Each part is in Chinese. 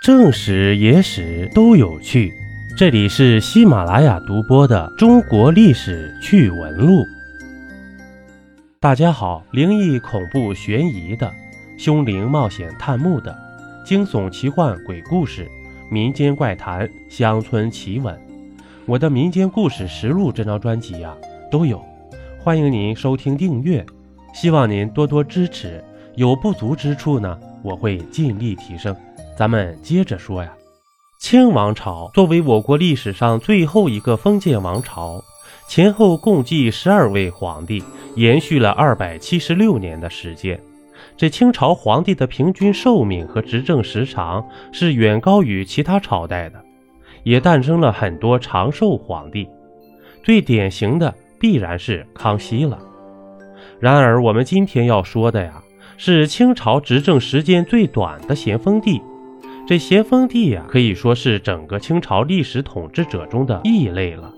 正史、野史都有趣，这里是喜马拉雅独播的《中国历史趣闻录》。大家好，灵异、恐怖、悬疑的，凶灵冒险探墓的，惊悚、奇幻、鬼故事，民间怪谈、乡村奇闻，我的民间故事实录这张专辑呀都有，欢迎您收听订阅，希望您多多支持，有不足之处呢，我会尽力提升。咱们接着说呀，清王朝作为我国历史上最后一个封建王朝，前后共计十二位皇帝，延续了二百七十六年的时间。这清朝皇帝的平均寿命和执政时长是远高于其他朝代的，也诞生了很多长寿皇帝。最典型的必然是康熙了。然而，我们今天要说的呀，是清朝执政时间最短的咸丰帝。这咸丰帝呀，可以说是整个清朝历史统治者中的异类了。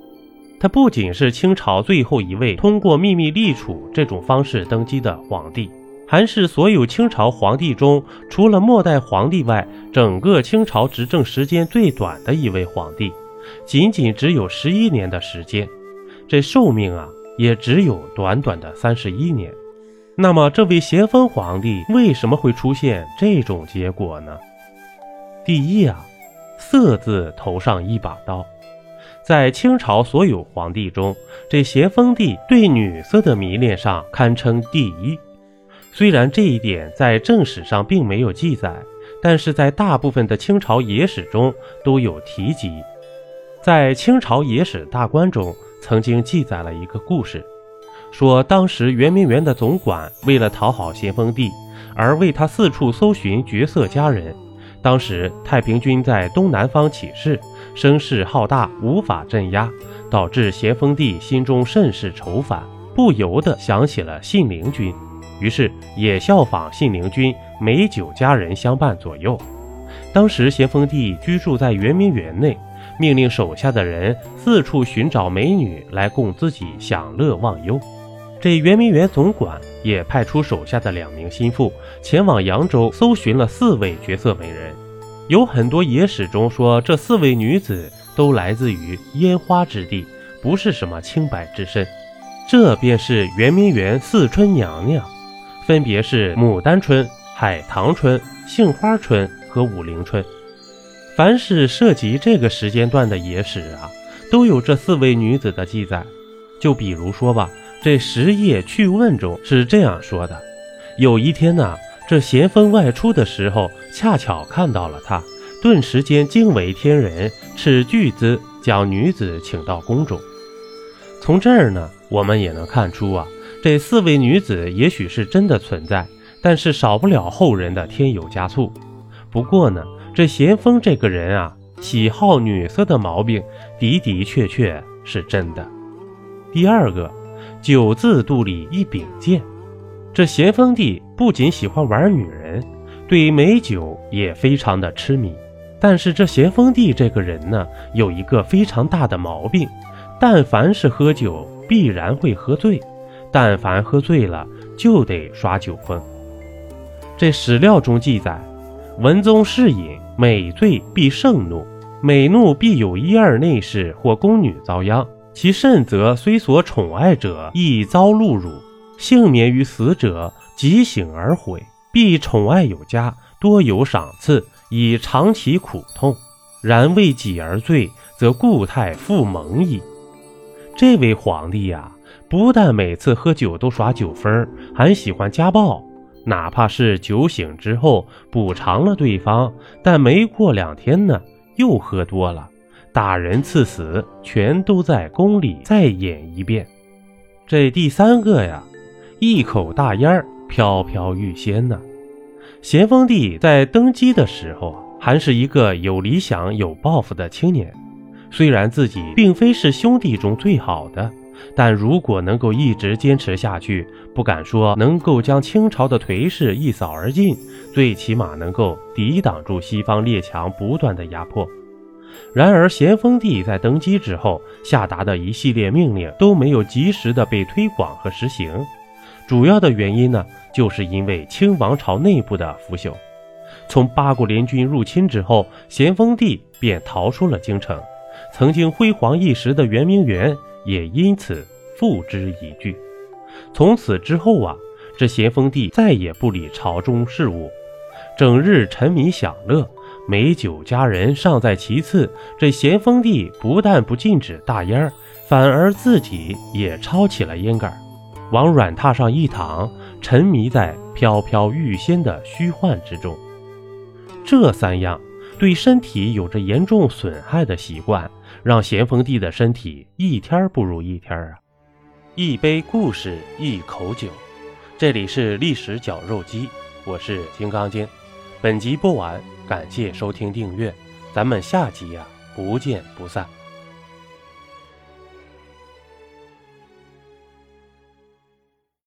他不仅是清朝最后一位通过秘密立储这种方式登基的皇帝，还是所有清朝皇帝中除了末代皇帝外，整个清朝执政时间最短的一位皇帝，仅仅只有十一年的时间，这寿命啊，也只有短短的三十一年。那么，这位咸丰皇帝为什么会出现这种结果呢？第一啊，色字头上一把刀，在清朝所有皇帝中，这咸丰帝对女色的迷恋上堪称第一。虽然这一点在正史上并没有记载，但是在大部分的清朝野史中都有提及。在《清朝野史大观》中，曾经记载了一个故事，说当时圆明园的总管为了讨好咸丰帝，而为他四处搜寻绝色佳人。当时太平军在东南方起事，声势浩大，无法镇压，导致咸丰帝心中甚是愁烦，不由得想起了信陵君，于是也效仿信陵君，美酒佳人相伴左右。当时咸丰帝居住在圆明园内，命令手下的人四处寻找美女来供自己享乐忘忧。这圆明园总管也派出手下的两名心腹前往扬州搜寻了四位绝色美人，有很多野史中说这四位女子都来自于烟花之地，不是什么清白之身。这便是圆明园四春娘娘，分别是牡丹春、海棠春、杏花春和武陵春。凡是涉及这个时间段的野史啊，都有这四位女子的记载。就比如说吧。这十夜趣问中是这样说的：有一天呢，这咸丰外出的时候，恰巧看到了她，顿时间惊为天人，斥巨资将女子请到宫中。从这儿呢，我们也能看出啊，这四位女子也许是真的存在，但是少不了后人的添油加醋。不过呢，这咸丰这个人啊，喜好女色的毛病的的确确是真的。第二个。九字肚里一柄剑，这咸丰帝不仅喜欢玩女人，对美酒也非常的痴迷。但是这咸丰帝这个人呢，有一个非常大的毛病，但凡是喝酒，必然会喝醉；但凡喝醉了，就得耍酒疯。这史料中记载，文宗嗜饮，每醉必盛怒，每怒必有一二内侍或宫女遭殃。其甚则，虽所宠爱者亦遭戮辱，幸免于死者，即醒而悔。必宠爱有加，多有赏赐，以偿其苦痛。然为己而醉，则故态复萌矣。这位皇帝呀，不但每次喝酒都耍酒疯，还喜欢家暴，哪怕是酒醒之后补偿了对方，但没过两天呢，又喝多了。打人、赐死，全都在宫里再演一遍。这第三个呀，一口大烟儿飘飘欲仙呢。咸丰帝在登基的时候，还是一个有理想、有抱负的青年。虽然自己并非是兄弟中最好的，但如果能够一直坚持下去，不敢说能够将清朝的颓势一扫而尽，最起码能够抵挡住西方列强不断的压迫。然而，咸丰帝在登基之后下达的一系列命令都没有及时的被推广和实行，主要的原因呢，就是因为清王朝内部的腐朽。从八国联军入侵之后，咸丰帝便逃出了京城，曾经辉煌一时的圆明园也因此付之一炬。从此之后啊，这咸丰帝再也不理朝中事务，整日沉迷享乐，美酒佳人尚在其次，这咸丰帝不但不禁止大烟儿，反而自己也抄起了烟杆，往软榻上一躺，沉迷在飘飘欲仙的虚幻之中。这三样对身体有着严重损害的习惯，让咸丰帝的身体一天不如一天啊！一杯故事，一口酒。这里是历史绞肉机，我是金刚经。本集播完，感谢收听订阅，咱们下集呀，不见不散。